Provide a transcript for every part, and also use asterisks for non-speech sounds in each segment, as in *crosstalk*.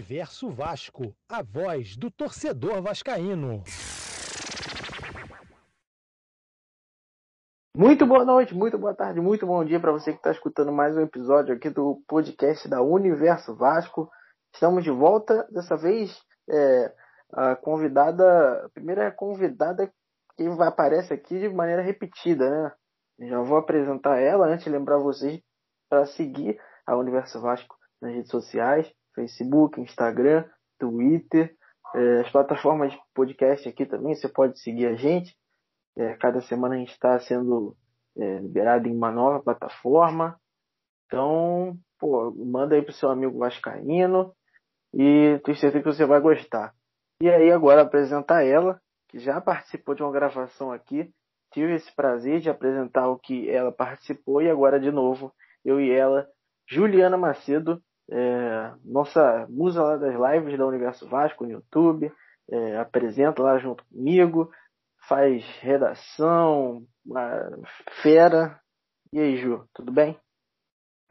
Universo Vasco, a voz do torcedor vascaíno. Muito boa noite, muito boa tarde, muito bom dia para você que está escutando mais um episódio aqui do podcast da Universo Vasco. Estamos de volta, dessa vez é, a convidada, a primeira convidada que aparece aqui de maneira repetida, né? Já vou apresentar ela antes de lembrar vocês para seguir a Universo Vasco nas redes sociais, Facebook, Instagram, Twitter, é, as plataformas de podcast aqui também, você pode seguir a gente. É, cada semana a gente está sendo é, liberado em uma nova plataforma. Então, pô, manda aí pro seu amigo Vascaíno e tenho certeza que você vai gostar. E aí agora apresentar ela, que já participou de uma gravação aqui. Tive esse prazer de apresentar o que ela participou e agora de novo eu e ela, Juliana Macedo, é, nossa musa lá das lives da Universo Vasco no YouTube, é, apresenta lá junto comigo, faz redação, fera. E aí, Ju, tudo bem?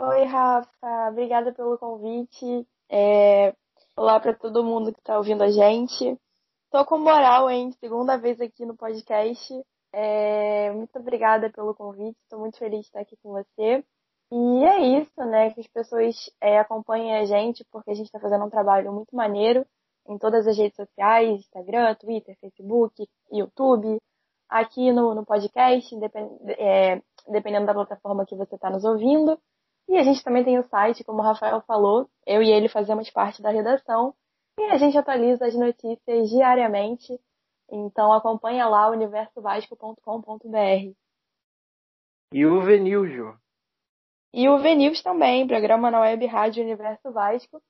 Oi, Rafa, obrigada pelo convite. É, olá para todo mundo que está ouvindo a gente. Tô com moral, hein? Segunda vez aqui no podcast. É, muito obrigada pelo convite, estou muito feliz de estar aqui com você. E é isso, né? Que as pessoas é, acompanhem a gente, porque a gente está fazendo um trabalho muito maneiro em todas as redes sociais, Instagram, Twitter, Facebook, YouTube, aqui no, no podcast, depend, é, dependendo da plataforma que você está nos ouvindo. E a gente também tem o site, como o Rafael falou, eu e ele fazemos parte da redação e a gente atualiza as notícias diariamente. Então acompanha lá universovasco.com.br. E o Veniljo, e o Venils também, programa na Web Rádio Universo Vasco.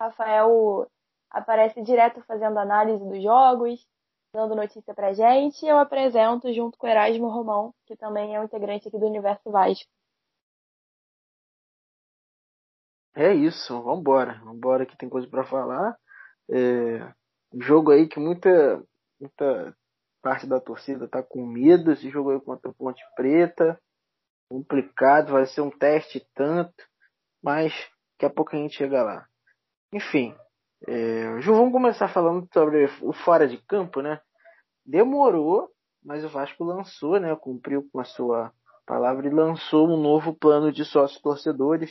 Rafael aparece direto fazendo análise dos jogos, dando notícia pra gente, e eu apresento junto com o Erasmo Romão, que também é um integrante aqui do Universo Vasco. É isso, vambora. Vambora que tem coisa para falar. É, jogo aí que muita, muita parte da torcida tá com medo. Esse jogo aí contra a Ponte Preta complicado, vai ser um teste tanto, mas daqui a pouco a gente chega lá. Enfim, é, Ju, vamos começar falando sobre o fora de campo, né? Demorou, mas o Vasco lançou, né? Cumpriu com a sua palavra e lançou um novo plano de sócios torcedores.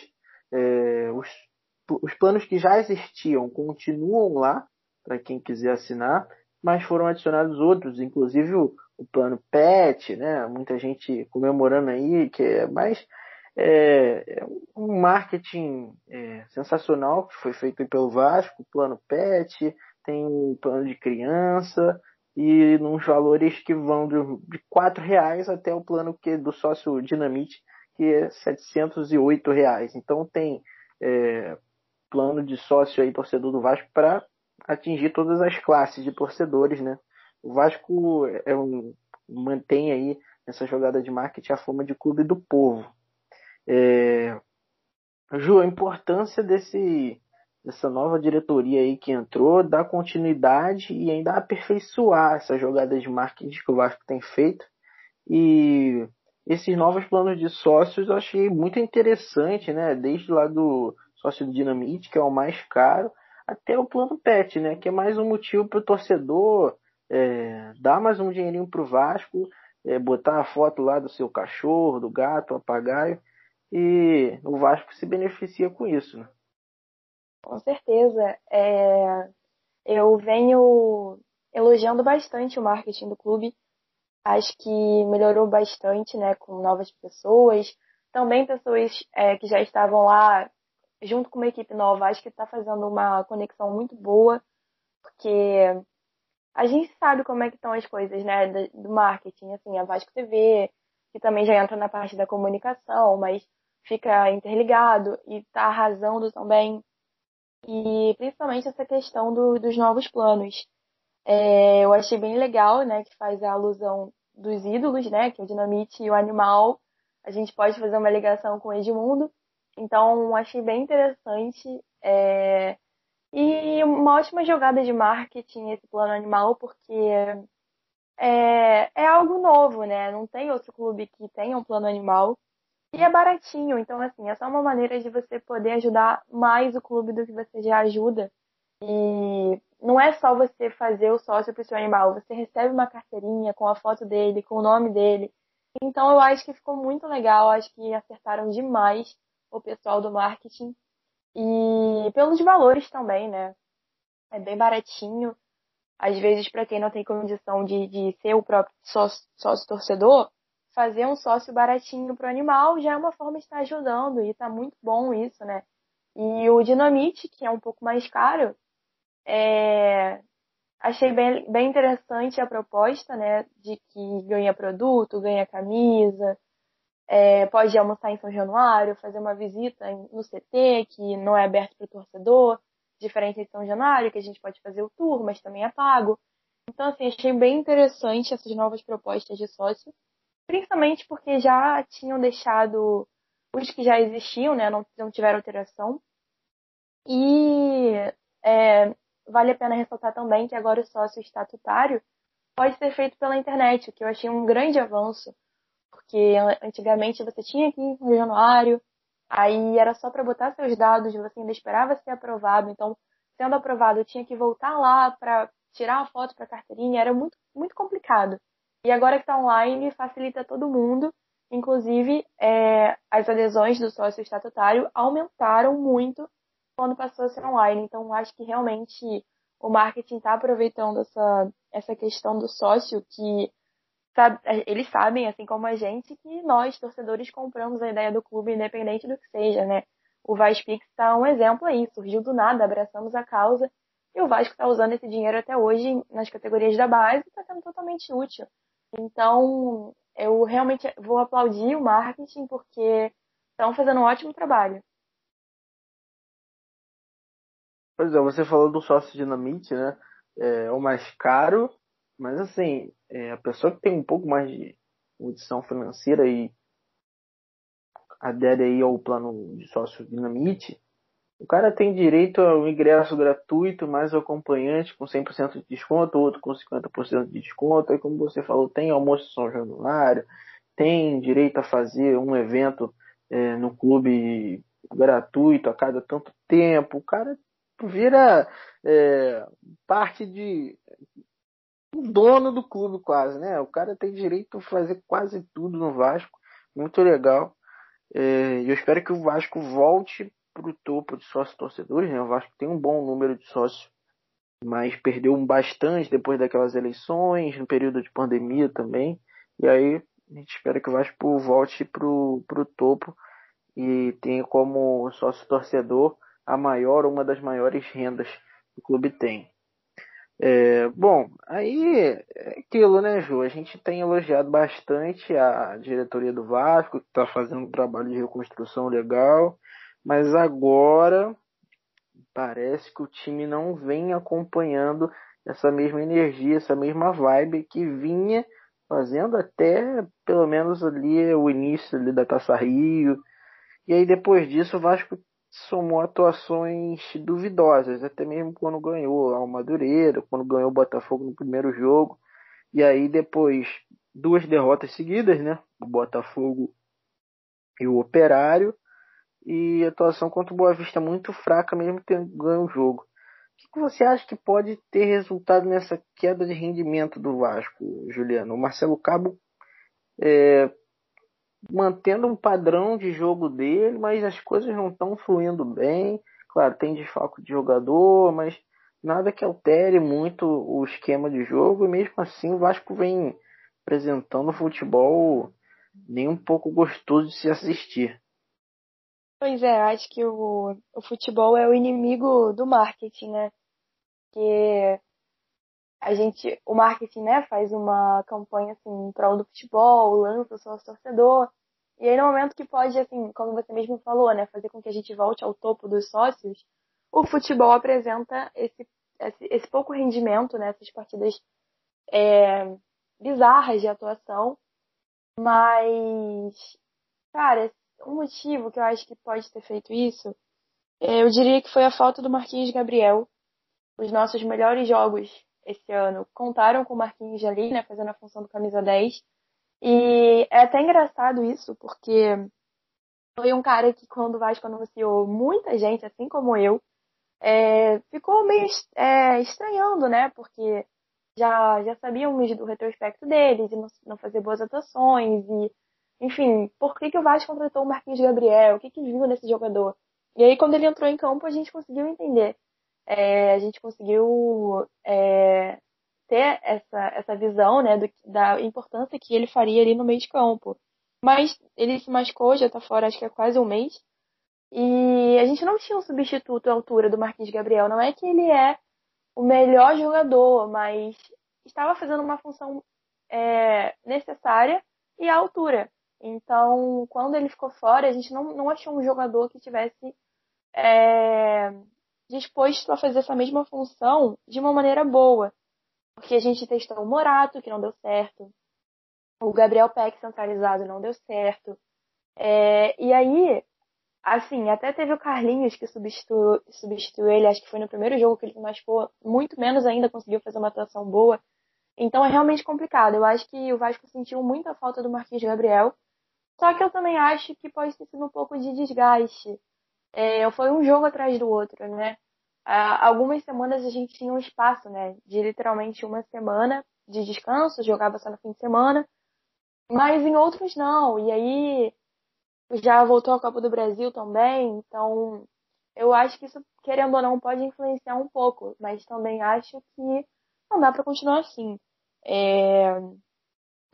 É, os, os planos que já existiam continuam lá para quem quiser assinar, mas foram adicionados outros, inclusive o, o plano PET, né? Muita gente comemorando aí, que é mais é, é um marketing é, sensacional que foi feito pelo Vasco, plano PET, tem o plano de criança e nos valores que vão de, de quatro reais até o plano que do sócio Dinamite que é 708 reais. Então tem é, plano de sócio aí torcedor do Vasco para atingir todas as classes de torcedores, né? O Vasco é um, mantém aí nessa jogada de marketing a fama de clube do povo. É, Ju, a importância desse, dessa nova diretoria aí que entrou, dar continuidade e ainda aperfeiçoar essa jogada de marketing que o Vasco tem feito. E esses novos planos de sócios eu achei muito interessante, né? Desde lá do sócio do Dinamite, que é o mais caro, até o plano PET, né? Que é mais um motivo para o torcedor é, dar mais um dinheirinho pro Vasco, é, botar a foto lá do seu cachorro, do gato, papagaio, e o Vasco se beneficia com isso. Né? Com certeza. É, eu venho elogiando bastante o marketing do clube. Acho que melhorou bastante, né, com novas pessoas, também pessoas é, que já estavam lá junto com uma equipe nova. Acho que está fazendo uma conexão muito boa, porque a gente sabe como é que estão as coisas, né, do marketing, assim, a Vasco TV, que também já entra na parte da comunicação, mas fica interligado e está arrasando também. E principalmente essa questão do, dos novos planos. É, eu achei bem legal, né, que faz a alusão dos ídolos, né, que é o Dinamite e o Animal. A gente pode fazer uma ligação com o Edmundo. Então, achei bem interessante. É, e uma ótima jogada de marketing esse plano animal, porque é, é algo novo, né? Não tem outro clube que tenha um plano animal. E é baratinho, então assim, é só uma maneira de você poder ajudar mais o clube do que você já ajuda. E não é só você fazer o sócio para o seu animal, você recebe uma carteirinha com a foto dele, com o nome dele. Então eu acho que ficou muito legal, acho que acertaram demais o pessoal do marketing. E pelos valores também, né? É bem baratinho. Às vezes, para quem não tem condição de, de ser o próprio sócio, sócio torcedor, fazer um sócio baratinho pro animal já é uma forma de estar ajudando e tá muito bom isso, né? E o Dinamite, que é um pouco mais caro, é... achei bem, bem interessante a proposta, né? De que ganha produto, ganha camisa, é, pode almoçar em São Januário, fazer uma visita no CT, que não é aberto para o torcedor, diferente de São Januário, que a gente pode fazer o tour, mas também é pago. Então, assim, achei bem interessante essas novas propostas de sócio, principalmente porque já tinham deixado os que já existiam, né, não, não tiveram alteração. E é, vale a pena ressaltar também que agora o sócio estatutário pode ser feito pela internet, o que eu achei um grande avanço, porque antigamente você tinha que ir no Januário, aí era só para botar seus dados, você ainda esperava ser aprovado, então sendo aprovado eu tinha que voltar lá para tirar a foto para a carteirinha, era muito, muito complicado. E agora que está online, facilita todo mundo. Inclusive, é, as adesões do sócio estatutário aumentaram muito quando passou a ser online. Então, acho que realmente o marketing está aproveitando essa, essa questão do sócio, que sabe, eles sabem, assim como a gente, que nós, torcedores, compramos a ideia do clube, independente do que seja, né? O Vaspix está um exemplo aí, surgiu do nada, abraçamos a causa, e o Vasco está usando esse dinheiro até hoje nas categorias da base e está sendo totalmente útil. Então, eu realmente vou aplaudir o marketing porque estão fazendo um ótimo trabalho. Pois é, você falou do sócio dinamite, né? É o mais caro, mas assim, é, a pessoa que tem um pouco mais de condição financeira e adere aí ao plano de sócio dinamite, o cara tem direito ao ingresso gratuito, mais o acompanhante com 100% de desconto, outro com 50% de desconto. Aí, como você falou, tem almoço São Januário, tem direito a fazer um evento é, no clube gratuito a cada tanto tempo. O cara vira é, parte de dono do clube quase, né? O cara tem direito a fazer quase tudo no Vasco, muito legal. É, eu espero que o Vasco volte para o topo de sócios torcedores, né? O Vasco tem um bom número de sócios, mas perdeu bastante depois daquelas eleições, no período de pandemia também. E aí a gente espera que o Vasco volte para o topo e tenha como sócio torcedor a maior, uma das maiores rendas que o clube tem. É, bom, aí é aquilo, né, Ju? A gente tem elogiado bastante a diretoria do Vasco, que está fazendo um trabalho de reconstrução legal, mas agora parece que o time não vem acompanhando essa mesma energia, essa mesma vibe que vinha fazendo até pelo menos ali o início ali da Taça Rio. E aí depois disso o Vasco somou atuações duvidosas, até mesmo quando ganhou o Madureira, quando ganhou o Botafogo no primeiro jogo. E aí depois duas derrotas seguidas, né? O Botafogo e o Operário. E atuação contra o Boa Vista muito fraca, mesmo tendo ganho o jogo. O que você acha que pode ter resultado nessa queda de rendimento do Vasco, Juliano? O Marcelo Cabo é, mantendo um padrão de jogo dele, mas as coisas não estão fluindo bem. Claro, tem desfalco de jogador, mas nada que altere muito o esquema de jogo. E mesmo assim, o Vasco vem apresentando futebol nem um pouco gostoso de se assistir. Pois é, acho que o, o futebol é o inimigo do marketing, né? Que a gente, o marketing, né, faz uma campanha assim em prol do futebol, lança o seu torcedor, e aí no momento que pode, assim, como você mesmo falou, né, fazer com que a gente volte ao topo dos sócios, o futebol apresenta esse, esse, esse pouco rendimento, né, essas partidas é, bizarras de atuação, mas, cara, um motivo que eu acho que pode ter feito isso, é, eu diria que foi a falta do Marquinhos Gabriel. Os nossos melhores jogos esse ano contaram com o Marquinhos ali, né, fazendo a função do camisa 10. E é até engraçado isso, porque foi um cara que quando o Vasco anunciou, muita gente, assim como eu, é, ficou meio é, estranhando, né? Porque já, já sabíamos do retrospecto dele, de não, não fazer boas atuações e, enfim, por que, que o Vasco contratou o Marquinhos Gabriel? O que, que viu nesse jogador? E aí, quando ele entrou em campo, a gente conseguiu entender. É, a gente conseguiu é, ter essa, essa visão né, do, da importância que ele faria ali no meio de campo. Mas ele se machucou, já está fora acho que é quase um mês. E a gente não tinha um substituto à altura do Marquinhos Gabriel. Não é que ele é o melhor jogador, mas estava fazendo uma função é, necessária e à altura. Então, quando ele ficou fora, a gente não, não achou um jogador que tivesse é, disposto a fazer essa mesma função de uma maneira boa. Porque a gente testou o Morato, que não deu certo. O Gabriel Peck centralizado não deu certo. É, e aí, assim, até teve o Carlinhos que substituiu, substituiu ele, acho que foi no primeiro jogo que ele se machucou, muito menos ainda conseguiu fazer uma atuação boa. Então é realmente complicado. Eu acho que o Vasco sentiu muita falta do Marquinhos Gabriel. Só que eu também acho que pode ter sido um pouco de desgaste. É, foi um jogo atrás do outro, né? Algumas semanas a gente tinha um espaço, né? De literalmente uma semana de descanso, jogava só no fim de semana. Mas em outros não. E aí já voltou à Copa do Brasil também, então eu acho que isso, querendo ou não, pode influenciar um pouco, mas também acho que não dá para continuar assim. É...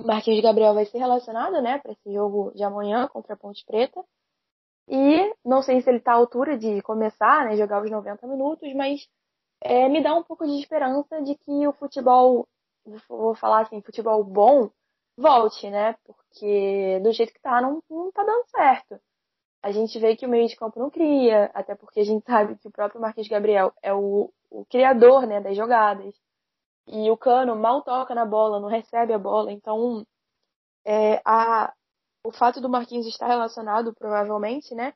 Marquinhos Gabriel vai ser relacionado, né, para esse jogo de amanhã contra a Ponte Preta. E não sei se ele está à altura de começar, né, jogar os 90 minutos, mas é, me dá um pouco de esperança de que o futebol, vou falar assim, futebol bom, volte, né? Porque do jeito que tá, não, não tá dando certo. A gente vê que o meio de campo não cria, até porque a gente *laughs* sabe que o próprio Marquinhos Gabriel é o, o criador, né, das jogadas. E o Cano mal toca na bola, não recebe a bola. Então, é, a, o fato do Marquinhos estar relacionado, provavelmente, né,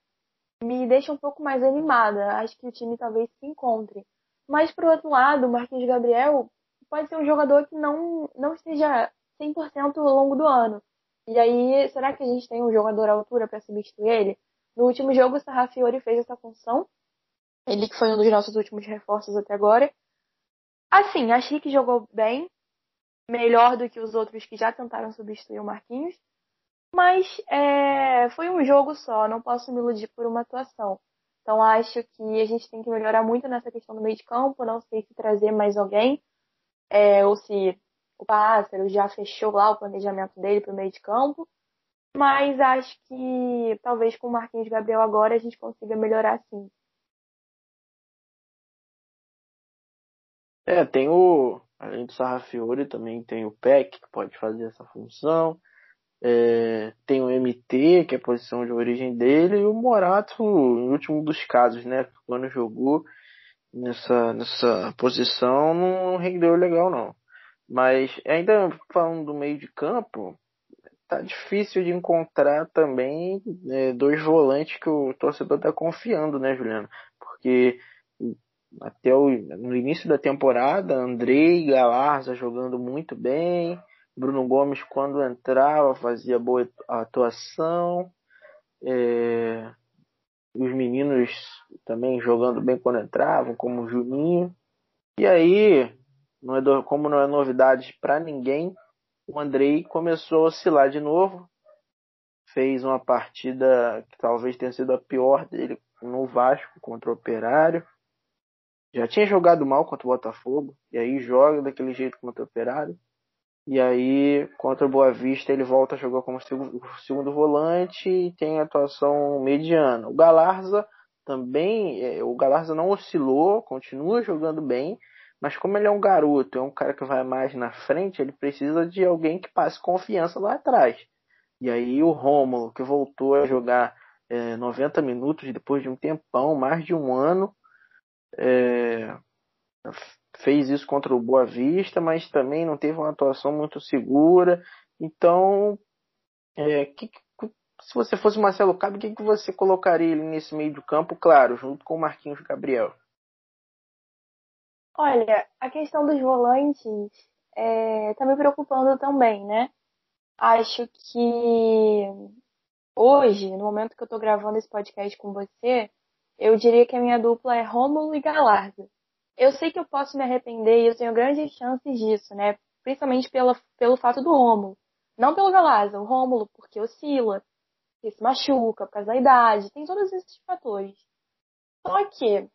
me deixa um pouco mais animada. Acho que o time talvez se encontre. Mas, por outro lado, o Marquinhos Gabriel pode ser um jogador que não, não esteja 100% ao longo do ano. E aí, será que a gente tem um jogador à altura para substituir ele? No último jogo, o Sarrafiori fez essa função. Ele que foi um dos nossos últimos reforços até agora. Assim, achei que jogou bem. Melhor do que os outros que já tentaram substituir o Marquinhos. Mas é, foi um jogo só, não posso me iludir por uma atuação. Então acho que a gente tem que melhorar muito nessa questão do meio de campo. Não sei se trazer mais alguém, é, ou se o Pássaro já fechou lá o planejamento dele para o meio de campo. Mas acho que talvez com o Marquinhos Gabriel agora a gente consiga melhorar sim. É, tem o. Além do Sarrafiori, também tem o PEC, que pode fazer essa função. É, tem o MT, que é a posição de origem dele, e o Morato, no último dos casos, né? Quando jogou nessa, nessa posição, não rendeu legal, não. Mas ainda falando do meio de campo, tá difícil de encontrar também é, dois volantes que o torcedor tá confiando, né, Juliano? Porque até o, no início da temporada, Andrei e Galarza jogando muito bem, Bruno Gomes quando entrava fazia boa atuação, é, os meninos também jogando bem quando entravam, como o Juninho. E aí não é, como não é novidade para ninguém, o Andrei começou a oscilar de novo. Fez uma partida que talvez tenha sido a pior dele no Vasco contra o Operário. Já tinha jogado mal contra o Botafogo, e aí joga daquele jeito contra o Operário. E aí, contra o Boa Vista, ele volta a jogar como segundo, volante e tem atuação mediana. O Galarza também, é, o Galarza não oscilou, continua jogando bem, mas como ele é um garoto, é um cara que vai mais na frente, ele precisa de alguém que passe confiança lá atrás. E aí o Rômulo, que voltou a jogar é, 90 minutos depois de um tempão, mais de um ano, é, fez isso contra o Boa Vista, mas também não teve uma atuação muito segura. Então, é, que, se você fosse o Marcelo Cabo, o que, você colocaria ele nesse meio do campo, claro, junto com o Marquinhos Gabriel? Olha, a questão dos volantes é, tá me preocupando também, né? Acho que hoje, no momento que eu tô gravando esse podcast com você, eu diria que a minha dupla é Rômulo e Galarza. Eu sei que eu posso me arrepender e eu tenho grandes chances disso, né? Principalmente pela, pelo fato do Rômulo. Não pelo Galarza, o Rômulo, porque oscila, porque se machuca por causa da idade, tem todos esses fatores. Só que,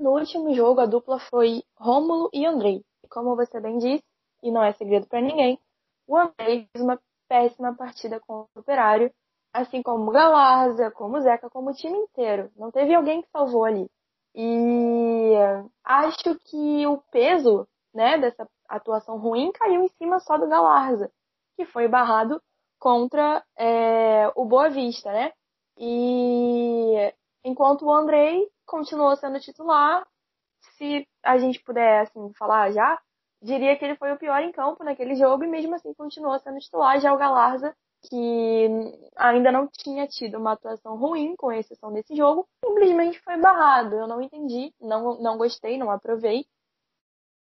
no último jogo, a dupla foi Rômulo e Andrei. E como você bem disse, e não é segredo para ninguém, o Andrei fez uma péssima partida com o Operário assim como Galarza, como Zeca, como o time inteiro. Não teve alguém que salvou ali. E acho que o peso, né, dessa atuação ruim caiu em cima só do Galarza, que foi barrado contra é, o Boa Vista, né? E enquanto o Andrei continuou sendo titular, se a gente puder assim falar já, diria que ele foi o pior em campo naquele jogo e mesmo assim continuou sendo titular. Já o Galarza que ainda não tinha tido uma atuação ruim, com exceção desse jogo, simplesmente foi barrado. Eu não entendi, não, não gostei, não aprovei.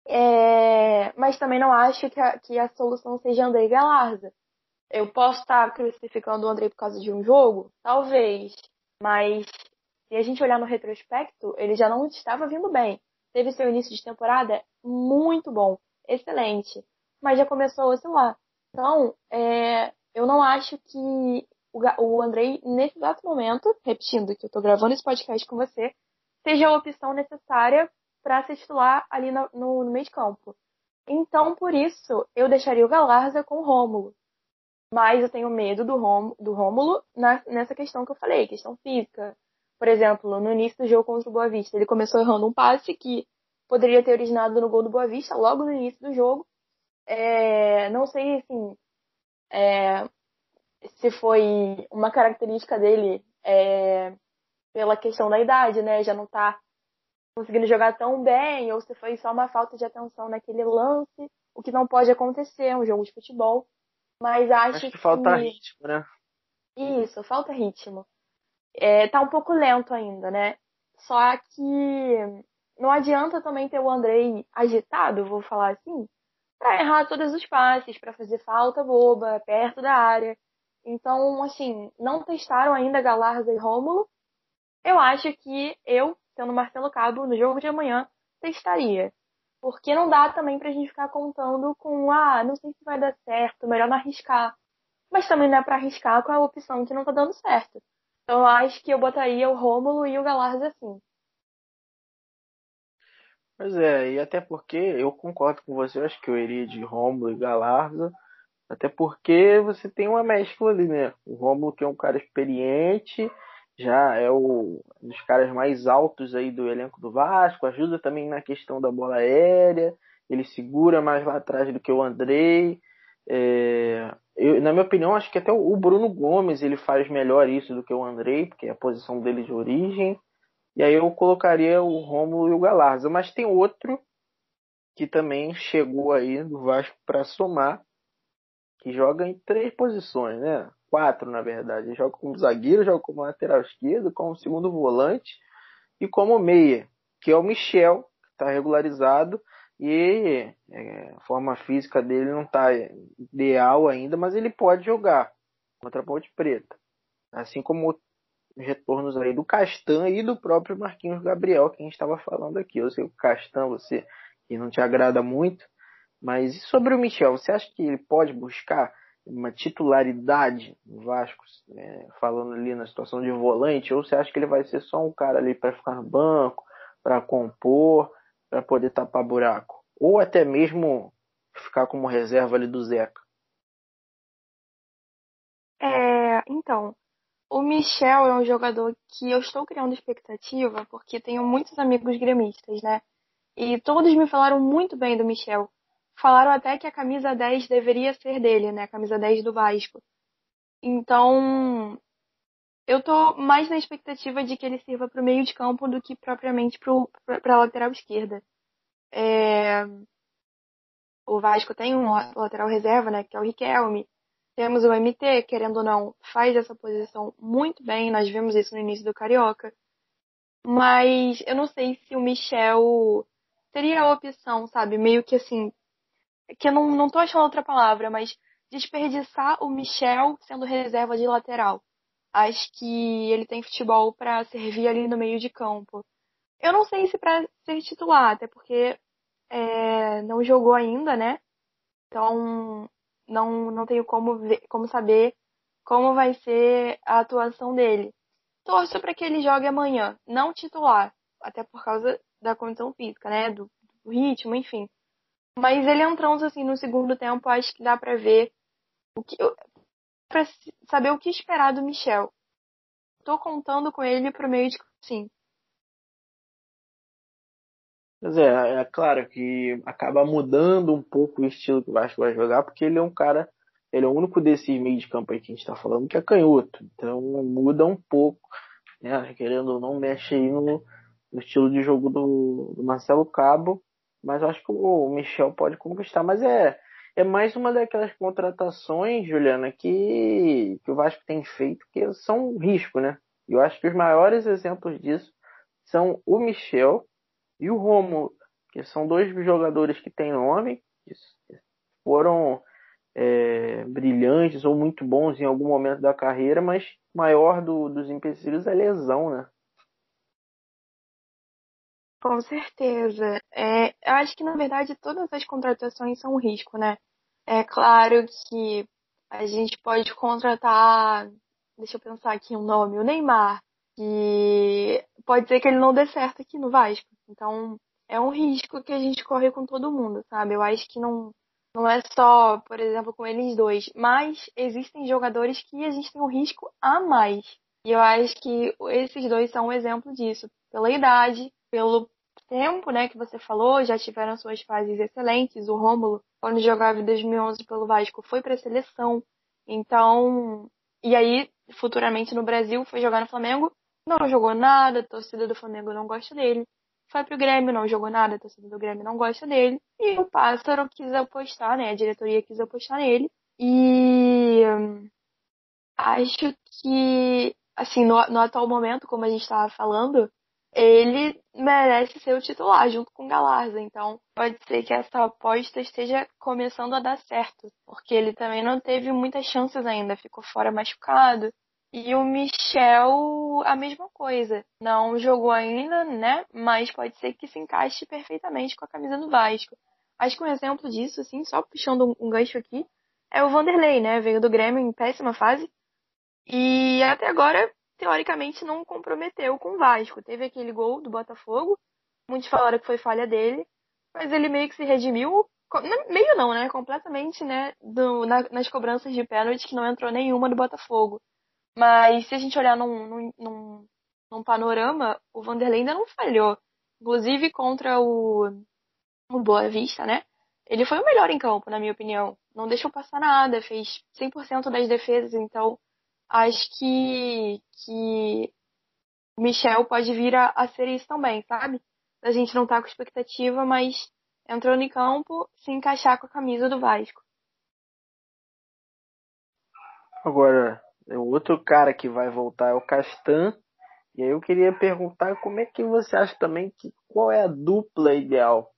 É, mas também não acho que a, que a solução seja André Galarza. Eu posso estar crucificando o André por causa de um jogo? Talvez. Mas se a gente olhar no retrospecto, ele já não estava vindo bem. Teve seu início de temporada muito bom, excelente. Mas já começou a oscilar. Então, é, eu não acho que o Andrei, nesse exato momento, repetindo que eu tô gravando esse podcast com você, seja a opção necessária para se titular ali no, no, meio de campo. Então, por isso, eu deixaria o Galarza com o Rômulo. Mas eu tenho medo do, Rômulo, do Rômulo na, nessa questão que eu falei, questão física. Por exemplo, no início do jogo contra o Boa Vista, ele começou errando um passe que poderia ter originado no gol do Boa Vista logo no início do jogo. É, não sei, assim, é, se foi uma característica dele é, pela questão da idade, né? Já não tá conseguindo jogar tão bem, ou se foi só uma falta de atenção naquele lance, o que não pode acontecer, é um jogo de futebol. Mas acho, acho que, que falta ritmo, né? Isso, falta ritmo. É, tá um pouco lento ainda, né? Só que não adianta também ter o Andrei agitado, vou falar assim, para errar todos os passes, para fazer falta boba perto da área. Então, assim, não testaram ainda Galarza e Rômulo. Eu acho que eu, sendo Marcelo Cabo, no jogo de amanhã, testaria. Porque não dá também pra gente ficar contando com, ah, não sei se vai dar certo, melhor não arriscar. Mas também não é pra arriscar com a opção que não tá dando certo. Então eu acho que eu botaria o Rômulo e o Galarza assim. Pois é, e até porque eu concordo com você, eu acho que eu iria de Rômulo e Galarza, até porque você tem uma mescla ali, né? O Rômulo que é um cara experiente, já é o um dos caras mais altos aí do elenco do Vasco, ajuda também na questão da bola aérea, ele segura mais lá atrás do que o Andrei. É, eu, na minha opinião, acho que até o Bruno Gomes ele faz melhor isso do que o Andrei, porque é a posição dele de origem. E aí eu colocaria o Rômulo e o Galarza. Mas tem outro que também chegou aí do Vasco para somar, que joga em três posições, né? Quatro, na verdade. Ele joga como zagueiro, joga como lateral esquerdo, como segundo volante e como meia, que é o Michel, que está regularizado e é, a forma física dele não está ideal ainda, mas ele pode jogar contra a Ponte Preta. Assim como retornos aí do Castan e do próprio Marquinhos Gabriel, que a gente estava falando aqui. Eu sei o Castan, você que não te agrada muito, mas e sobre o Michel? Você acha que ele pode buscar uma titularidade no Vasco, é, falando ali na situação de volante, ou você acha que ele vai ser só um cara ali para ficar no banco, para compor, para poder tapar buraco? Ou até mesmo ficar como reserva ali do Zeca? É, então, o Michel é um jogador que eu estou criando expectativa porque tenho muitos amigos gremistas, né? E todos me falaram muito bem do Michel. Falaram até que a camisa 10 deveria ser dele, né? A camisa 10 do Vasco. Então, eu tô mais na expectativa de que ele sirva para o meio de campo do que propriamente para a lateral esquerda. É... O Vasco tem um lateral reserva, né? Que é o Riquelme. Temos o MT, querendo ou não, faz essa posição muito bem, nós vimos isso no início do Carioca. Mas eu não sei se o Michel teria a opção, sabe? Meio que assim. Que eu não, não tô achando outra palavra, mas desperdiçar o Michel sendo reserva de lateral. Acho que ele tem futebol para servir ali no meio de campo. Eu não sei se para ser titular, até porque é, não jogou ainda, né? Então não, não tenho como, ver, como saber como vai ser a atuação dele. Torço para que ele jogue amanhã, não titular, até por causa da condição física, né? Do, do ritmo, enfim. Mas ele entrando assim no segundo tempo, acho que dá para ver o que para saber o que esperar do Michel. Tô contando com ele pro meio de sim. Mas é, é claro que acaba mudando um pouco o estilo que o Vasco vai jogar, porque ele é um cara, ele é o único desses meio de campo aí que a gente está falando que é canhoto. Então muda um pouco, né? Querendo ou não, mexe aí no, no estilo de jogo do, do Marcelo Cabo. Mas acho que o Michel pode conquistar. Mas é, é mais uma daquelas contratações, Juliana, que, que o Vasco tem feito que são um risco, né? Eu acho que os maiores exemplos disso são o Michel e o Romulo, que são dois jogadores que têm nome, que foram é, brilhantes ou muito bons em algum momento da carreira, mas maior do, dos empecilhos é lesão, né? Com certeza. É, eu acho que, na verdade, todas as contratações são um risco, né? É claro que a gente pode contratar, deixa eu pensar aqui um nome, o Neymar, que pode ser que ele não dê certo aqui no Vasco. Então, é um risco que a gente corre com todo mundo, sabe? Eu acho que não, não é só, por exemplo, com eles dois, mas existem jogadores que a gente tem um risco a mais. E eu acho que esses dois são um exemplo disso, pela idade, pelo tempo, né, que você falou, já tiveram suas fases excelentes. O Rômulo, quando jogava em 2011 pelo Vasco, foi para a seleção. Então, e aí, futuramente no Brasil, foi jogar no Flamengo, não jogou nada, a torcida do Flamengo não gosta dele. Foi pro Grêmio, não jogou nada, a torcida do Grêmio não gosta dele. E o Pássaro quis apostar, né, a diretoria quis apostar nele. E acho que, assim, no, no atual momento, como a gente estava falando, ele merece ser o titular junto com o Galarza. Então, pode ser que essa aposta esteja começando a dar certo, porque ele também não teve muitas chances ainda, ficou fora machucado. E o Michel, a mesma coisa. Não jogou ainda, né? Mas pode ser que se encaixe perfeitamente com a camisa do Vasco. Acho que um exemplo disso, assim, só puxando um gancho aqui, é o Vanderlei, né? Veio do Grêmio em péssima fase. E até agora teoricamente não comprometeu com o Vasco. Teve aquele gol do Botafogo, muitos falaram que foi falha dele, mas ele meio que se redimiu, meio não, né? Completamente, né? Do, na, nas cobranças de pênalti que não entrou nenhuma do Botafogo. Mas se a gente olhar num, num, num, panorama, o Vanderlei ainda não falhou. Inclusive contra o, o Boa Vista, né? Ele foi o melhor em campo, na minha opinião. Não deixou passar nada, fez 100% das defesas, então acho que, que o Michel pode vir a, a ser isso também, sabe? A gente não tá com expectativa, mas entrou em campo, se encaixar com a camisa do Vasco. Agora, o outro cara que vai voltar é o Castan. E aí eu queria perguntar como é que você acha também que qual é a dupla ideal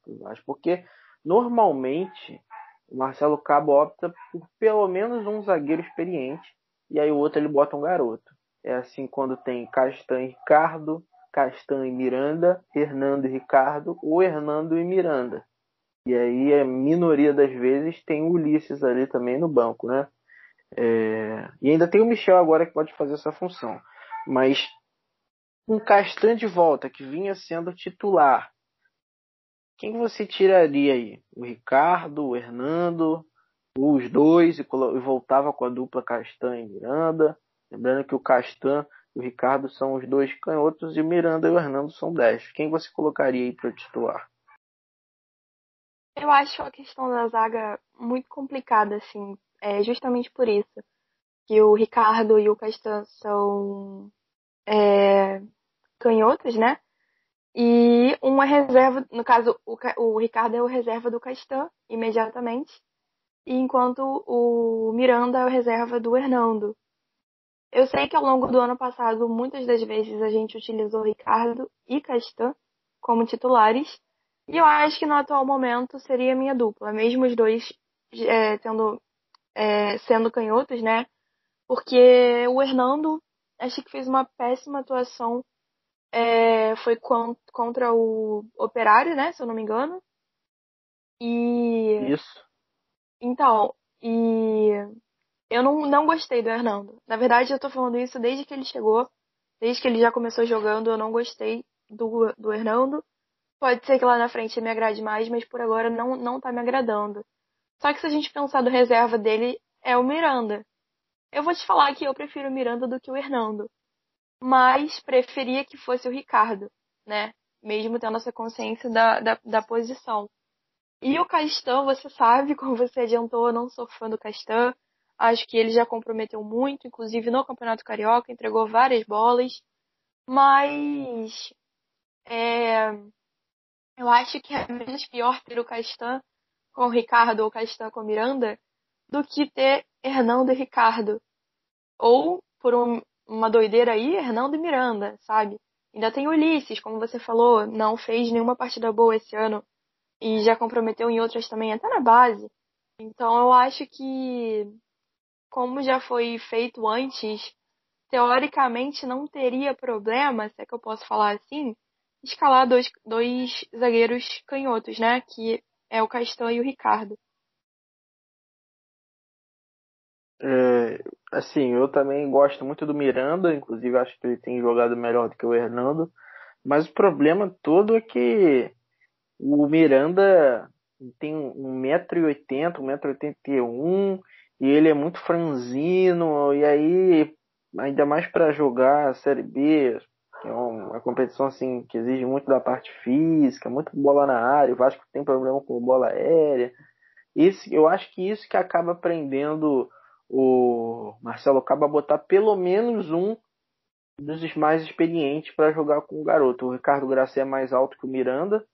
Porque normalmente o Marcelo Cabo opta por pelo menos um zagueiro experiente e aí o outro ele bota um garoto. É assim quando tem Castan e Ricardo, Castan e Miranda, Hernando e Ricardo, ou Hernando e Miranda. E aí a minoria das vezes tem Ulisses ali também no banco, né? É... E ainda tem o Michel agora que pode fazer essa função. Mas um Castan de volta, que vinha sendo titular, quem você tiraria aí? O Ricardo, o Hernando, os dois e, voltava com a dupla Castan e Miranda. Lembrando que o Castan e o Ricardo são os dois canhotos e o Miranda e o Hernando são dez. Quem você colocaria aí para titular? Eu acho a questão da zaga muito complicada, assim, é justamente por isso. Que o Ricardo e o Castan são é, canhotos, né? E uma reserva, no caso, o, o Ricardo é o reserva do Castan, imediatamente enquanto o Miranda é o reserva do Hernando. Eu sei que ao longo do ano passado, muitas das vezes a gente utilizou Ricardo e Castan como titulares, e eu acho que no atual momento seria minha dupla, mesmo os dois é, tendo, é, sendo canhotos, né? Porque o Hernando achei que fez uma péssima atuação. É, foi contra o Operário, né? Se eu não me engano. E. Isso. Então, e eu não, não gostei do Hernando. Na verdade, eu tô falando isso desde que ele chegou, desde que ele já começou jogando, eu não gostei do, do Hernando. Pode ser que lá na frente me agrade mais, mas por agora não, não tá me agradando. Só que se a gente pensar do reserva dele, é o Miranda. Eu vou te falar que eu prefiro o Miranda do que o Hernando. Mas preferia que fosse o Ricardo, né? Mesmo tendo essa consciência da, da, da posição. E o Castan, você sabe, *laughs* como você adiantou, eu não sou fã do Castan. Acho que ele já comprometeu muito, inclusive no Campeonato Carioca, entregou várias bolas. Mas é, eu acho que é menos pior ter o Castan com o Ricardo ou Castan com Miranda do que ter Hernando e Ricardo. Ou, por um, uma doideira aí, Hernando e Miranda, sabe? Ainda tem Ulisses, como você falou, não fez nenhuma partida boa esse ano e já comprometeu em outras também, até na base. Então eu acho que, como já foi feito antes, teoricamente não teria problema, se é que eu posso falar assim, escalar dois, dois zagueiros canhotos, né? Que é o Castan e o Ricardo. É, assim, eu também gosto muito do Miranda, inclusive acho que ele tem jogado melhor do que o Hernando, mas o problema todo é que o Miranda tem 1,80m, 1,81m, e ele é muito franzino, e aí, ainda mais para jogar a Série B, é uma competição assim que exige muito da parte física, muito bola na área, o Vasco tem problema com bola aérea. Isso, eu acho que isso que acaba prendendo o Marcelo Cabo a botar pelo menos um dos mais experientes para jogar com o garoto. O Ricardo Gracia é mais alto que o Miranda,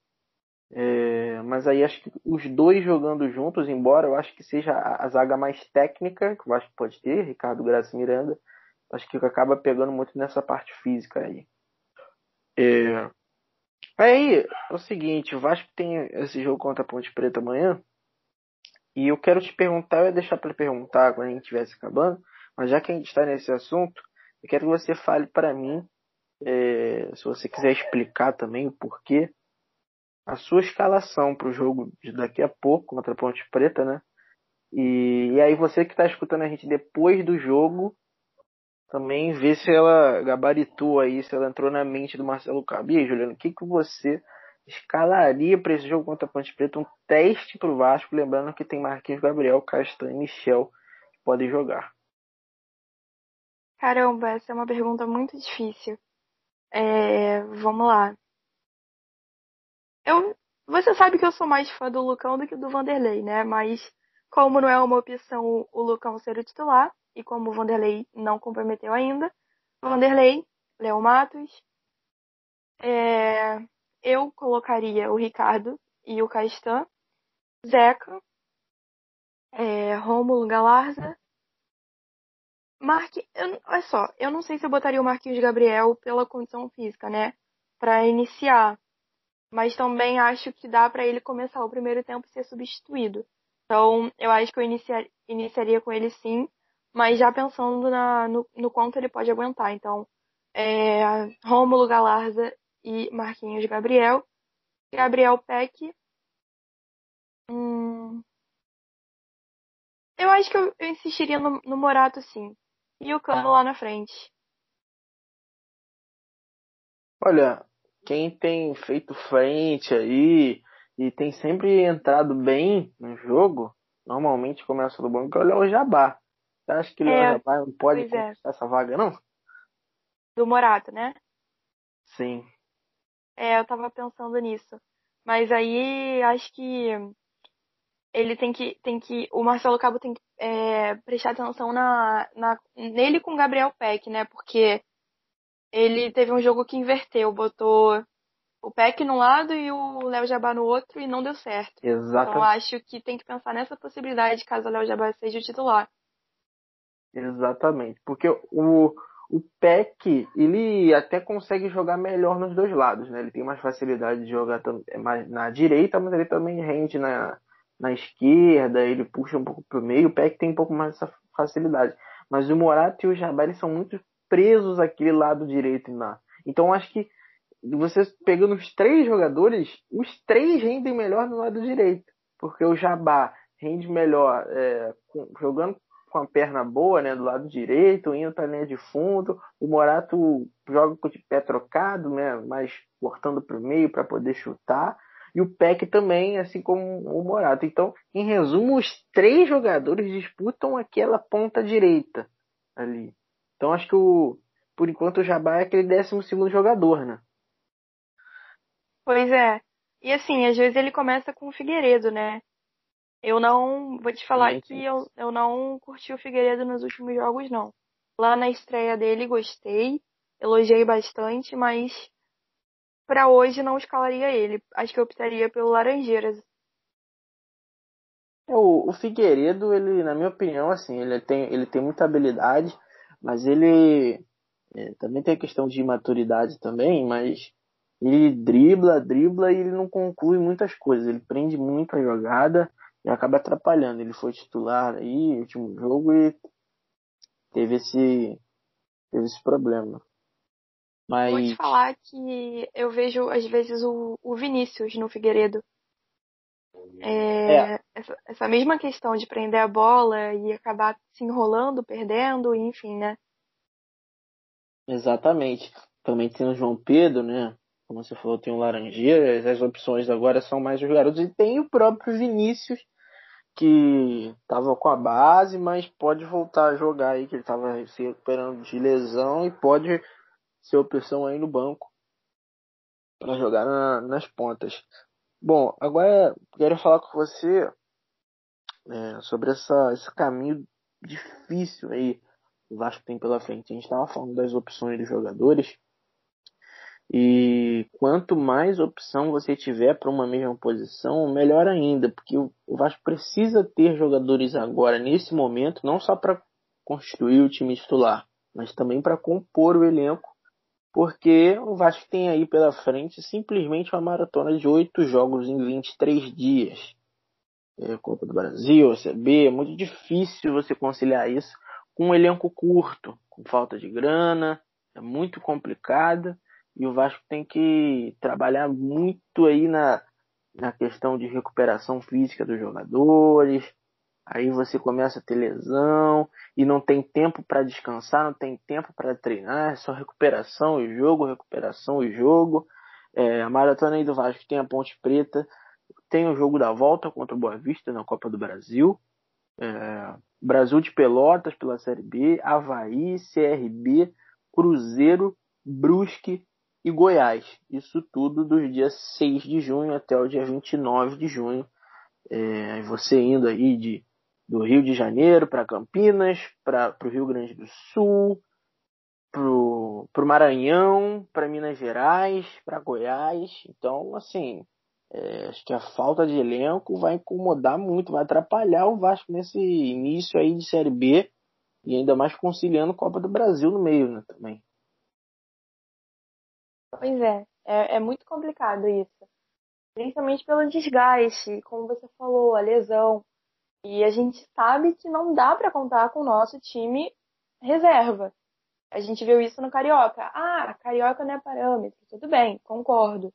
é, mas aí acho que os dois jogando juntos, embora eu acho que seja a, a zaga mais técnica, que acho que pode ter, Ricardo Graça e Miranda, acho que acaba pegando muito nessa parte física aí. É, aí, é o seguinte, o Vasco tem esse jogo contra a Ponte Preta amanhã, e eu quero te perguntar, eu ia deixar para perguntar quando a gente estivesse acabando, mas já que a gente está nesse assunto, eu quero que você fale para mim, é, se você quiser explicar também o porquê, a sua escalação para o jogo de daqui a pouco contra a Ponte Preta, né? E, e aí você que está escutando a gente depois do jogo, também vê se ela gabaritou aí, se ela entrou na mente do Marcelo Cabo. E aí, Juliano, o que, que você escalaria para esse jogo contra a Ponte Preta? Um teste para o Vasco, lembrando que tem Marquinhos Gabriel, Castanho e Michel que podem jogar. Caramba, essa é uma pergunta muito difícil. É, vamos lá. Eu, você sabe que eu sou mais fã do Lucão do que do Vanderlei, né? Mas como não é uma opção o Lucão ser o titular, e como o Vanderlei não comprometeu ainda, Vanderlei, Léo Matos, é, eu colocaria o Ricardo e o Castan, Zeca, é, Rômulo Galarza, Marque, eu, olha só, eu não sei se eu botaria o Marquinhos Gabriel pela condição física, né? Para iniciar mas também acho que dá para ele começar o primeiro tempo e ser substituído. Então, eu acho que eu iniciar, iniciaria com ele sim, mas já pensando na, no, no quanto ele pode aguentar. Então, é, Rômulo Galarza e Marquinhos Gabriel. Gabriel Peck. Hum, eu acho que eu, eu insistiria no, no, Morato sim. E o Cano lá na frente. Olha, quem tem feito frente aí e tem sempre entrado bem no jogo, normalmente começa do banco, é o Jabá. Você acha que o é, Jabá não pode é. conquistar é. essa vaga, não? Do Morato, né? Sim. É, eu tava pensando nisso. Mas aí acho que ele tem que. Tem que o Marcelo Cabo tem que é, prestar atenção na, na, nele com o Gabriel Peck, né? Porque ele teve um jogo que inverteu, botou o Peck num lado e o Léo Jabá no outro e não deu certo. Exatamente. Então acho que tem que pensar nessa possibilidade caso o Léo Jabá seja o titular. Exatamente, porque o, o Peck, ele até consegue jogar melhor nos dois lados, né? Ele tem mais facilidade de jogar é na direita, mas ele também rende na, na esquerda, ele puxa um pouco pro meio, o Peck tem um pouco mais essa facilidade. Mas o Morato e o Jabá, eles são muito presos àquele lado direito lá. Então acho que você pegando os três jogadores, os três rendem melhor no lado direito. Porque o Jabá rende melhor é, jogando com a perna boa, né, do lado direito, indo para a linha de fundo. O Morato joga com o pé trocado, né, mas cortando para o meio para poder chutar. E o Peck também, assim como o Morato. Então, em resumo, os três jogadores disputam aquela ponta direita ali. Então, acho que o, por enquanto o Jabá é aquele décimo segundo jogador, né? Pois é. E assim, às vezes ele começa com o Figueiredo, né? Eu não. Vou te falar que eu, eu não curti o Figueiredo nos últimos jogos, não. Lá na estreia dele gostei, elogiei bastante, mas para hoje não escalaria ele. Acho que eu optaria pelo Laranjeiras. É, o, o Figueiredo, ele, na minha opinião, assim, ele tem, ele tem muita habilidade, mas ele é, também tem a questão de maturidade também, mas ele dribla, dribla e ele não conclui muitas coisas. Ele prende muito a jogada e acaba atrapalhando. Ele foi titular aí no último jogo e teve esse, teve esse problema. Mas... Vou te falar que eu vejo às vezes o, o Vinícius no Figueiredo. É, é. Essa, essa, mesma questão de prender a bola e acabar se enrolando, perdendo, enfim, né? Estamente. Também tem o João Pedro, né? como você falou, tem o Laranjeiras, as opções agora são mais os garotos, e tem o próprio Vinícius, que estava com a base, mas pode voltar a jogar aí, que ele estava se recuperando de lesão e pode ser opção aí no banco para jogar na, nas pontas. Bom, agora quero falar com você é, sobre essa, esse caminho difícil aí o Vasco tem pela frente. A gente estava falando das opções dos jogadores e quanto mais opção você tiver para uma mesma posição, melhor ainda, porque o Vasco precisa ter jogadores agora, nesse momento, não só para construir o time titular, mas também para compor o elenco, porque o Vasco tem aí pela frente simplesmente uma maratona de oito jogos em 23 dias. É, Copa do Brasil, CB, é muito difícil você conciliar isso com um elenco curto, com falta de grana, é muito complicado. E o Vasco tem que trabalhar muito aí na, na questão de recuperação física dos jogadores. Aí você começa a ter lesão e não tem tempo para descansar, não tem tempo para treinar, é só recuperação e jogo, recuperação e jogo. É, a maratona aí do Vasco tem a Ponte Preta, tem o jogo da volta contra o Boa Vista na Copa do Brasil. É, Brasil de Pelotas pela Série B, Havaí, CRB, Cruzeiro, Brusque e Goiás. Isso tudo dos dias 6 de junho até o dia 29 de junho. É, você indo aí de, do Rio de Janeiro para Campinas, para o Rio Grande do Sul, para o Maranhão, para Minas Gerais, para Goiás. Então, assim, é, acho que a falta de elenco vai incomodar muito, vai atrapalhar o Vasco nesse início aí de Série B e ainda mais conciliando Copa do Brasil no meio, né, também. Pois é, é, é muito complicado isso. Principalmente pelo desgaste, como você falou, a lesão. E a gente sabe que não dá para contar com o nosso time reserva. A gente viu isso no Carioca. Ah, Carioca não é parâmetro. Tudo bem, concordo.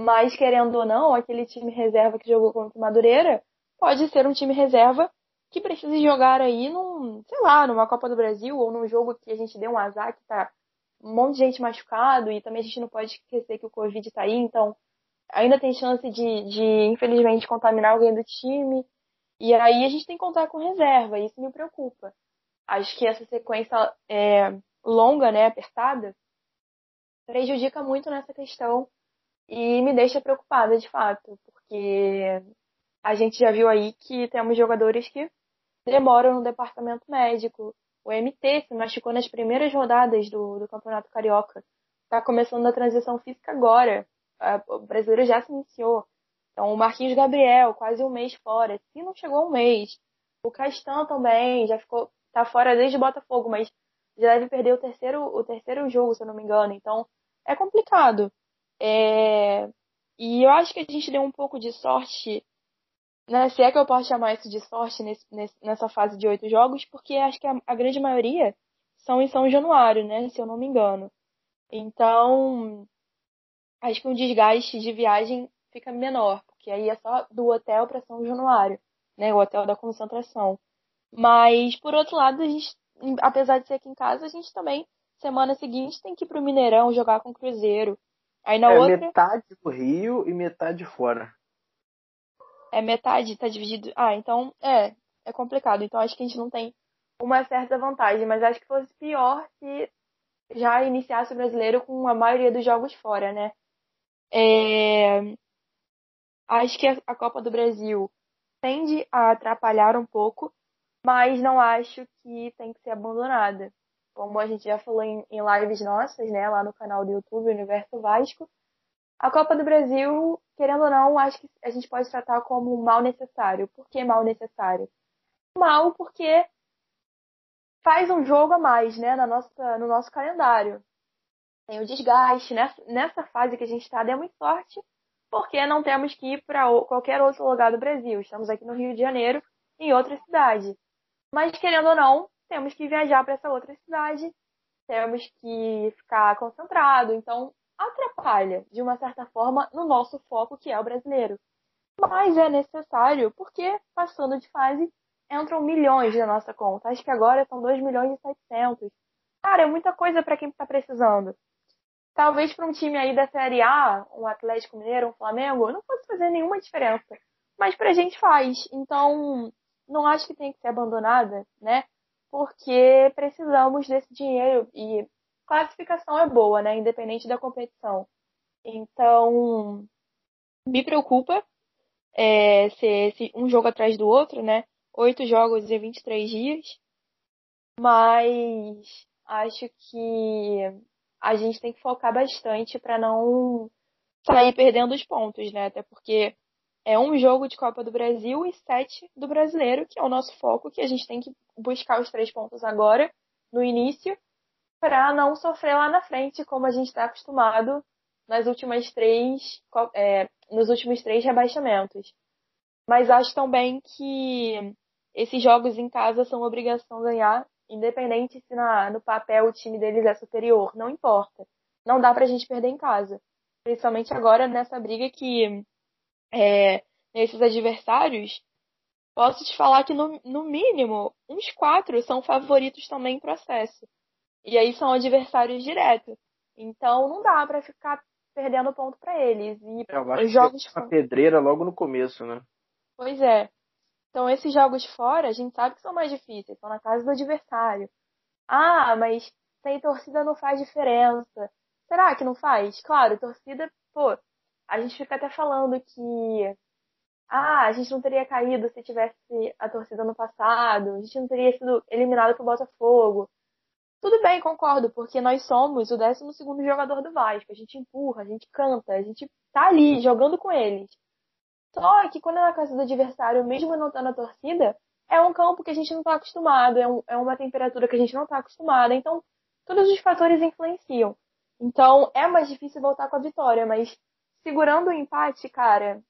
Mas, querendo ou não, aquele time reserva que jogou contra o Madureira pode ser um time reserva que precisa jogar aí num, sei lá, numa Copa do Brasil ou num jogo que a gente deu um azar que tá um monte de gente machucado e também a gente não pode esquecer que o Covid está aí, então ainda tem chance de, de, infelizmente, contaminar alguém do time. E aí a gente tem que contar com reserva, e isso me preocupa. Acho que essa sequência é, longa, né, apertada, prejudica muito nessa questão e me deixa preocupada, de fato, porque a gente já viu aí que temos jogadores que demoram no departamento médico, o MT se machucou nas primeiras rodadas do, do Campeonato Carioca. Está começando a transição física agora. O brasileiro já se iniciou. Então, o Marquinhos Gabriel, quase um mês fora. Se não chegou um mês. O Castan também, já ficou, tá fora desde Botafogo, mas já deve perder o terceiro, o terceiro jogo, se eu não me engano. Então, é complicado. É... E eu acho que a gente deu um pouco de sorte né, se é que eu posso chamar isso de sorte nesse, nessa fase de oito jogos, porque acho que a, a, grande maioria são em São Januário, né? Se eu não me engano. Então, acho que o desgaste de viagem fica menor, porque aí é só do hotel para São Januário, né? O hotel da concentração. Mas, por outro lado, a gente, apesar de ser aqui em casa, a gente também, semana seguinte, tem que ir pro Mineirão jogar com o Cruzeiro. Aí na é outra. metade do Rio e metade fora. É metade, tá dividido. Ah, então é, é complicado. Então acho que a gente não tem uma certa vantagem, mas acho que fosse pior se já iniciasse o brasileiro com a maioria dos jogos fora, né? É... Acho que a Copa do Brasil tende a atrapalhar um pouco, mas não acho que tem que ser abandonada. Como a gente já falou em, lives nossas, né, lá no canal do YouTube Universo Vasco, a Copa do Brasil, querendo ou não, acho que a gente pode tratar como mal necessário. Por que mal necessário? Mal porque faz um jogo a mais, né, na nossa, no nosso calendário. Tem o desgaste. Nessa, nessa fase que a gente está, demos sorte, porque não temos que ir para qualquer outro lugar do Brasil. Estamos aqui no Rio de Janeiro, em outra cidade. Mas, querendo ou não, temos que viajar para essa outra cidade, temos que ficar concentrado. Então, atrapalha, de uma certa forma, no nosso foco, que é o brasileiro. Mas é necessário, porque passando de fase, entram milhões na nossa conta. Acho que agora são 2 milhões e 700. Cara, é muita coisa para quem está precisando. Talvez para um time aí da Série A, um Atlético Mineiro, um Flamengo, não fosse fazer nenhuma diferença. Mas pra gente faz. Então, não acho que tem que ser abandonada, né? Porque precisamos desse dinheiro e classificação é boa, né? Independente da competição. Então, me preocupa é, ser esse, um jogo atrás do outro, né? oito jogos em 23 dias, mas acho que a gente tem que focar bastante para não sair perdendo os pontos, né? Até porque é um jogo de Copa do Brasil e sete do Brasileiro, que é o nosso foco, que a gente tem que buscar os três pontos agora, no início, para não sofrer lá na frente, como a gente está acostumado nas últimas três, é, nos últimos três rebaixamentos. Mas acho também que esses jogos em casa são obrigação ganhar, independente se na, no papel o time deles é superior, não importa. Não dá pra gente perder em casa. Principalmente agora nessa briga que é, nesses adversários, posso te falar que no, no mínimo uns quatro são favoritos também em processo. E aí são adversários diretos. Então não dá para ficar perdendo ponto para eles. E é, eu acho os jogos que é uma pedreira logo no começo, né? Pois é. Então, esses jogos fora, a gente sabe que são mais difíceis, são na casa do adversário. Ah, mas sem torcida não faz diferença. Será que não faz? Claro, torcida, pô, a gente fica até falando que ah, a gente não teria caído se tivesse a torcida no passado, a gente não teria sido eliminado pro Botafogo. Tudo bem, concordo, porque nós somos o 12 segundo jogador do Vasco. A gente empurra, a gente canta, a gente tá ali jogando com eles. Só que quando é na casa do adversário, mesmo não estando na torcida, é um campo que a gente não está acostumado, é, um, é uma temperatura que a gente não está acostumada. Então, todos os fatores influenciam. Então, é mais difícil voltar com a vitória, mas segurando o empate, cara,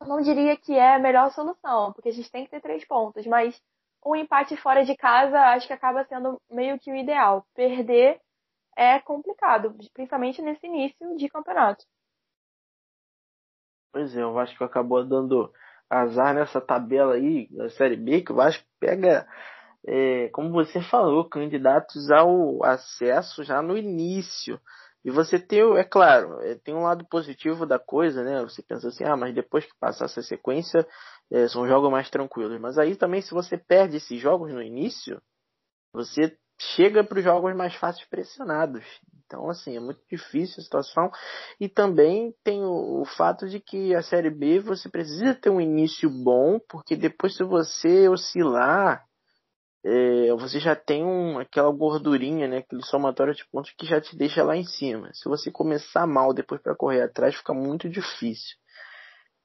eu não diria que é a melhor solução, porque a gente tem que ter três pontos, mas um empate fora de casa acho que acaba sendo meio que o ideal. Perder é complicado, principalmente nesse início de campeonato. Pois é, o Vasco acabou dando azar nessa tabela aí da Série B, que o Vasco pega, é, como você falou, candidatos ao acesso já no início. E você tem, é claro, é, tem um lado positivo da coisa, né? Você pensa assim, ah, mas depois que passar essa sequência, é, são jogos mais tranquilos. Mas aí também, se você perde esses jogos no início, você chega para os jogos mais fáceis pressionados. Então, assim, é muito difícil a situação. E também tem o, o, fato de que a Série B você precisa ter um início bom, porque depois, se você oscilar, é, você já tem um, aquela gordurinha, né, aquele somatório de pontos que já te deixa lá em cima. Se você começar mal depois para correr atrás, fica muito difícil.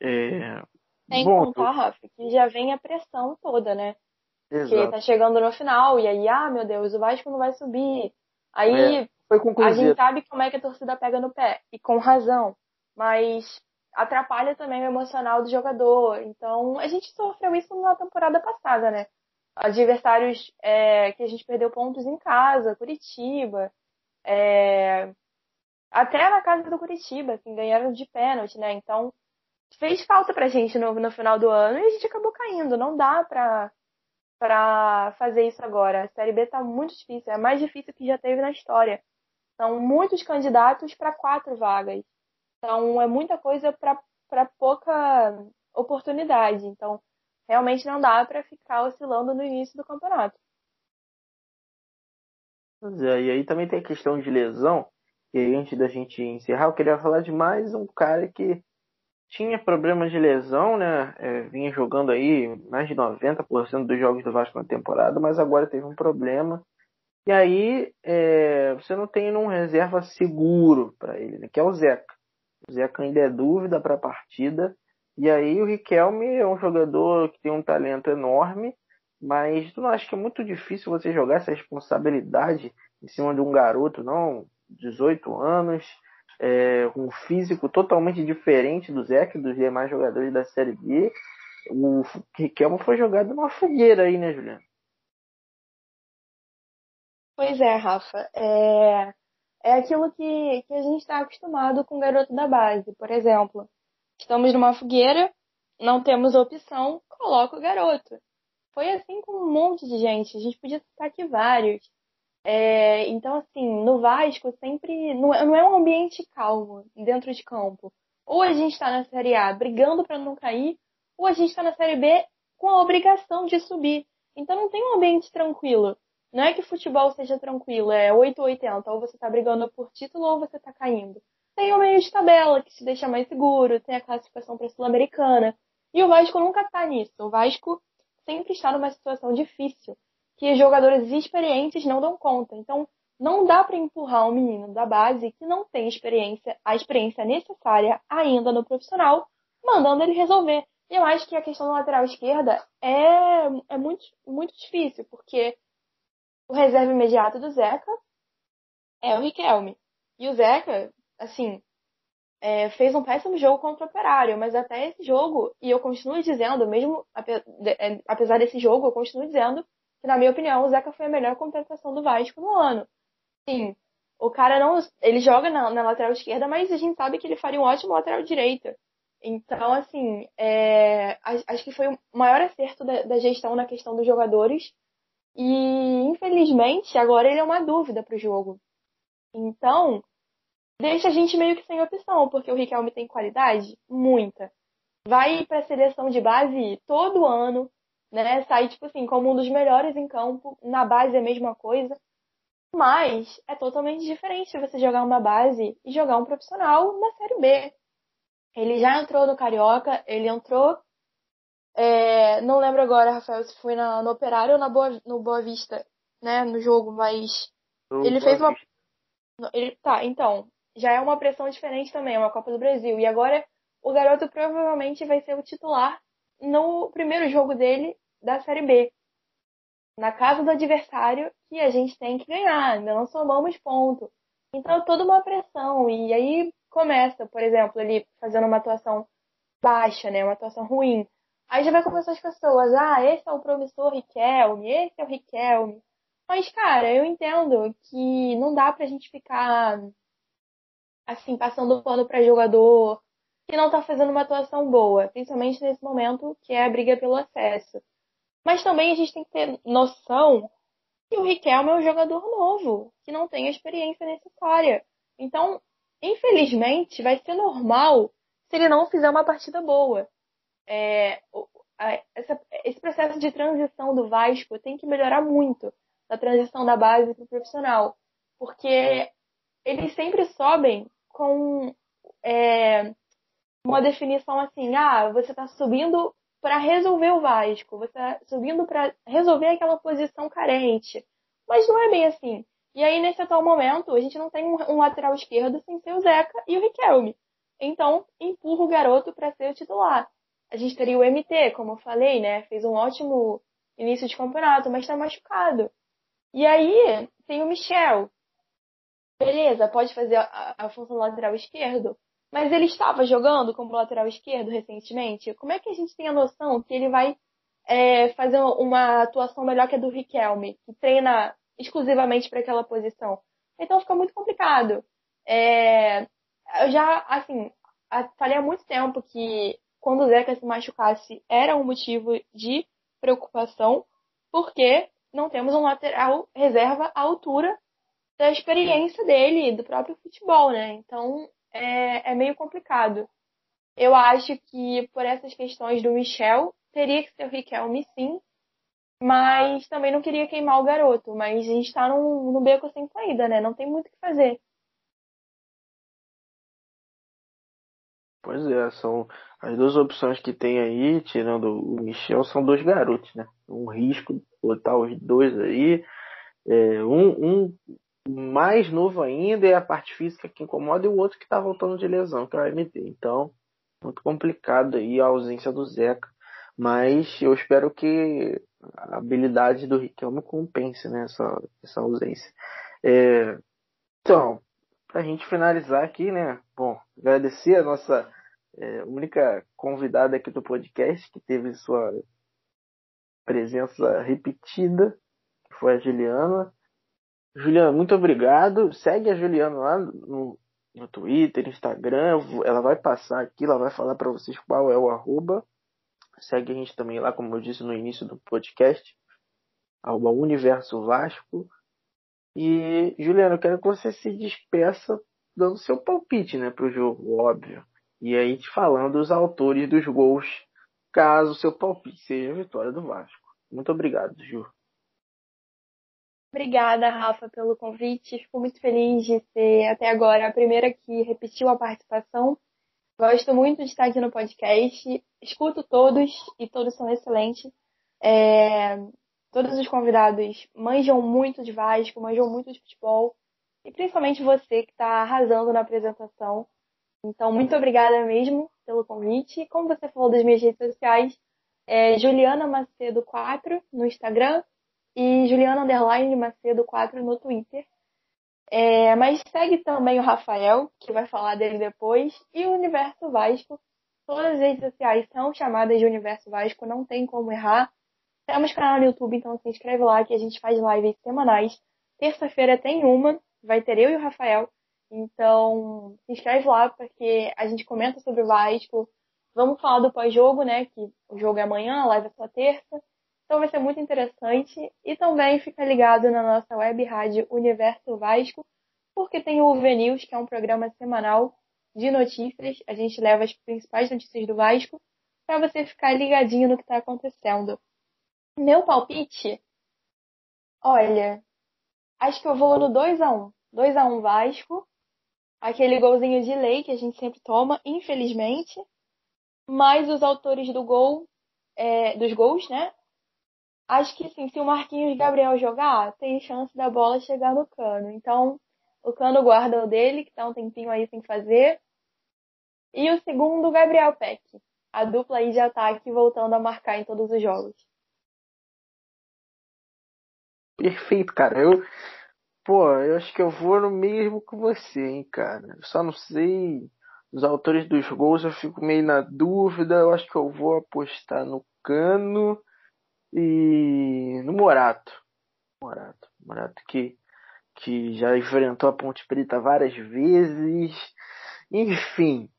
É, Sem bom, contar, Rafa, que já vem a pressão toda, né? Exato. Que tá chegando no final, e aí, ah, meu Deus, o Vasco não vai subir. Aí é, a gente sabe como é que a torcida pega no pé, e com razão. Mas atrapalha também o emocional do jogador. Então, a gente sofreu isso na temporada passada, né? adversários é, que a gente perdeu pontos em casa, Curitiba, é, até na casa do Curitiba, assim, ganharam de pênalti, né? Então, fez falta pra gente no, no final do ano e a gente acabou caindo. Não dá pra, pra fazer isso agora. A Série B tá muito difícil, é a mais difícil que já teve na história. São muitos candidatos para quatro vagas. Então, é muita coisa para pouca oportunidade. Então, realmente não dá para ficar oscilando no início do campeonato. Pois é, e aí também tem a questão de lesão, que antes da gente encerrar, eu queria falar de mais um cara que tinha problemas de lesão, né? É, vinha jogando aí mais de 90% dos jogos do Vasco na temporada, mas agora teve um problema. E aí é, você não tem um reserva seguro para ele, né? Que é o Zeca. O Zeca ainda é dúvida para a partida. E aí o Riquelme é um jogador que tem um talento enorme, mas tu não acha que é muito difícil você jogar essa responsabilidade em cima de um garoto, não? 18 anos, é, um físico totalmente diferente do Zeca e dos demais jogadores da Série B. O Riquelme foi jogado numa fogueira aí, né, Juliana? Pois é, Rafa. É, é aquilo que, que a gente está acostumado com o garoto da base. Por exemplo, estamos numa fogueira, não temos opção, coloca o garoto. Foi assim com um monte de gente. A gente podia citar aqui vários. É, então, assim, no Vasco sempre não é, não é um ambiente calmo dentro de campo. Ou a gente está na Série A brigando para não cair, ou a gente está na Série B com a obrigação de subir. Então não tem um ambiente tranquilo. Não é que futebol seja tranquilo, é 8 ou 80, ou você está brigando por título ou você está caindo. Tem o meio de tabela, que se deixa mais seguro, tem a classificação para a Sul-Americana. E o Vasco nunca está nisso. O Vasco sempre está numa situação difícil que jogadores experientes não dão conta. Então, não dá para empurrar um menino da base que não tem experiência, a experiência necessária ainda no profissional, mandando ele resolver. E eu acho que a questão da lateral esquerda é, é muito, muito difícil, porque o reserva imediato do Zeca é o Riquelme. E o Zeca, assim, é, fez um péssimo jogo contra o Operário, mas até esse jogo, e eu continuo dizendo, mesmo é, apesar desse jogo, eu continuo dizendo que, na minha opinião, o Zeca foi a melhor contratação do Vasco no ano. Sim, o cara não. Ele joga na, na, lateral esquerda, mas a gente sabe que ele faria um ótimo lateral direito. Então, assim, é, acho que foi o maior acerto da, da, gestão na questão dos jogadores. E, infelizmente, agora ele é uma dúvida para o jogo. Então, deixa a gente meio que sem opção, porque o Riquelme tem qualidade? Muita. Vai para a seleção de base todo ano, né? Sair, tipo assim, como um dos melhores em campo. Na base é a mesma coisa. Mas é totalmente diferente você jogar uma base e jogar um profissional na Série B. Ele já entrou no Carioca, ele entrou. É, não lembro agora, Rafael, se foi na, no Operário ou na Boa, no Boa Vista, né? No jogo, mas. No ele fez uma. Ele, tá, então. Já é uma pressão diferente também, é uma Copa do Brasil. E agora o garoto provavelmente vai ser o titular no primeiro jogo dele da Série B. Na casa do adversário que a gente tem que ganhar, ainda não somamos ponto. Então, toda uma pressão. E aí começa, por exemplo, ele fazendo uma atuação baixa, né? Uma atuação ruim. Aí já vai começar as pessoas, ah, esse é o promissor Riquelme, esse é o Riquelme. Mas, cara, eu entendo que não dá pra gente ficar assim, passando pano para jogador, que não está fazendo uma atuação boa, principalmente nesse momento que é a briga pelo acesso. Mas também a gente tem que ter noção que o Riquelme é um jogador novo, que não tem a experiência necessária. Então, infelizmente, vai ser normal se ele não fizer uma partida boa. É, essa, esse processo de transição do Vasco tem que melhorar muito da transição da base para o profissional, porque eles sempre sobem com é, uma definição assim, ah, você está subindo para resolver o Vasco, você está subindo para resolver aquela posição carente. Mas não é bem assim. E aí, nesse atual momento, a gente não tem um, lateral esquerdo sem ser o Zeca e o Riquelme. Então, empurra o garoto para ser o titular. A gente teria o MT, como eu falei, né? Fez um ótimo início de campeonato, mas está machucado. E aí, tem o Michel. Beleza, pode fazer a, a função lateral esquerdo, mas ele estava jogando como lateral esquerdo recentemente. Como é que a gente tem a noção que ele vai é, fazer uma atuação melhor que a do Riquelme, que treina exclusivamente para aquela posição. Então fica muito complicado. É, eu já, assim, falei há muito tempo que quando o Zeca se machucasse era um motivo de preocupação, porque não temos um lateral reserva à altura da experiência dele, do próprio futebol, né? Então é, é meio complicado. Eu acho que por essas questões do Michel, teria que ser o Riquelme sim, mas também não queria queimar o garoto. Mas a gente tá num, num beco sem saída, né? Não tem muito o que fazer. Pois é, são as duas opções que tem aí, tirando o Michel, são dois garotos, né? Um risco botar os dois aí. É, um, um mais novo ainda é a parte física que incomoda e o outro que tá voltando de lesão, que é o MD. Então, muito complicado aí a ausência do Zeca. Mas eu espero que a habilidade do Riquelme compense né, essa, essa ausência. É, então, para a gente finalizar aqui, né? Bom, agradecer a nossa é, única convidada aqui do podcast que teve sua presença repetida, que foi a Juliana. Juliana, muito obrigado. Segue a Juliana lá no, no Twitter, Instagram. Ela vai passar aqui, ela vai falar para vocês qual é o arroba. Segue a gente também lá, como eu disse no início do podcast, arroba Universo Vasco. E, Juliana, eu quero que você se despeça dando seu palpite né, para o jogo, óbvio. E aí falando os autores dos gols, caso seu palpite seja a vitória do Vasco. Muito obrigado, Ju. Obrigada, Rafa, pelo convite. Fico muito feliz de ser até agora a primeira que repetiu a participação. Gosto muito de estar aqui no podcast. Escuto todos e todos são excelentes. É... Todos os convidados manjam muito de Vasco, manjam muito de futebol. E principalmente você que está arrasando na apresentação. Então, muito obrigada mesmo pelo convite. Como você falou das minhas redes sociais, é Juliana Macedo 4 no Instagram e Juliana Underline Macedo 4 no Twitter. É, mas segue também o Rafael, que vai falar dele depois, e o Universo Vasco. Todas as redes sociais são chamadas de Universo Vasco, não tem como errar. Temos canal no YouTube, então se inscreve lá que a gente faz lives semanais. Terça-feira tem uma, vai ter eu e o Rafael. Então, se inscreve lá porque a gente comenta sobre o Vasco. Vamos falar do pós-jogo, né? Que o jogo é amanhã, a live é só terça. Então vai ser muito interessante. E também fica ligado na nossa web rádio Universo Vasco, porque tem o VNews, que é um programa semanal de notícias. A gente leva as principais notícias do Vasco para você ficar ligadinho no que está acontecendo. Meu palpite? Olha, acho que eu vou no 2 a 1 2 a 1 Vasco aquele golzinho de lei que a gente sempre toma, infelizmente. Mas os autores do gol, é, dos gols, né? Acho que sim, se o Marquinhos Gabriel jogar, tem chance da bola chegar no cano. Então, o cano guarda o dele, que tá um tempinho aí sem fazer. E o segundo, o Gabriel Peck. A dupla aí de ataque voltando a marcar em todos os jogos. Perfeito, cara. Eu, Pô, eu acho que eu vou no mesmo que você, hein, cara. Eu só não sei. Os autores dos gols eu fico meio na dúvida. Eu acho que eu vou apostar no Cano e no Morato. Morato. Morato que, que já enfrentou a Ponte Preta várias vezes. Enfim,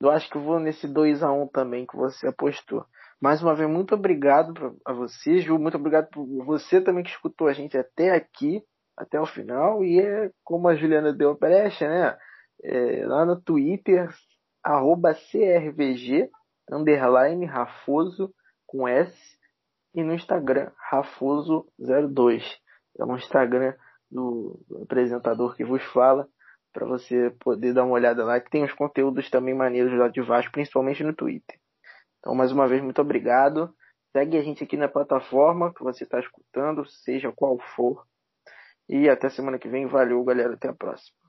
eu acho que eu vou nesse 2 a 1 também que você apostou. Mais uma vez, muito obrigado a você, Ju. Muito obrigado por você também que escutou a gente até aqui até o final. E é como a Juliana deu a brecha, né? É, lá no Twitter, arroba CRVG, underline Rafoso com S, e no Instagram, Rafoso02. É um Instagram do, do apresentador que vos fala, para você poder dar uma olhada lá, que tem os conteúdos também maneiros lá de Vasco, principalmente no Twitter. Então, mais uma vez, muito obrigado. Segue a gente aqui na plataforma que você está escutando, seja qual for. E até semana que vem. Valeu, galera. Até a próxima.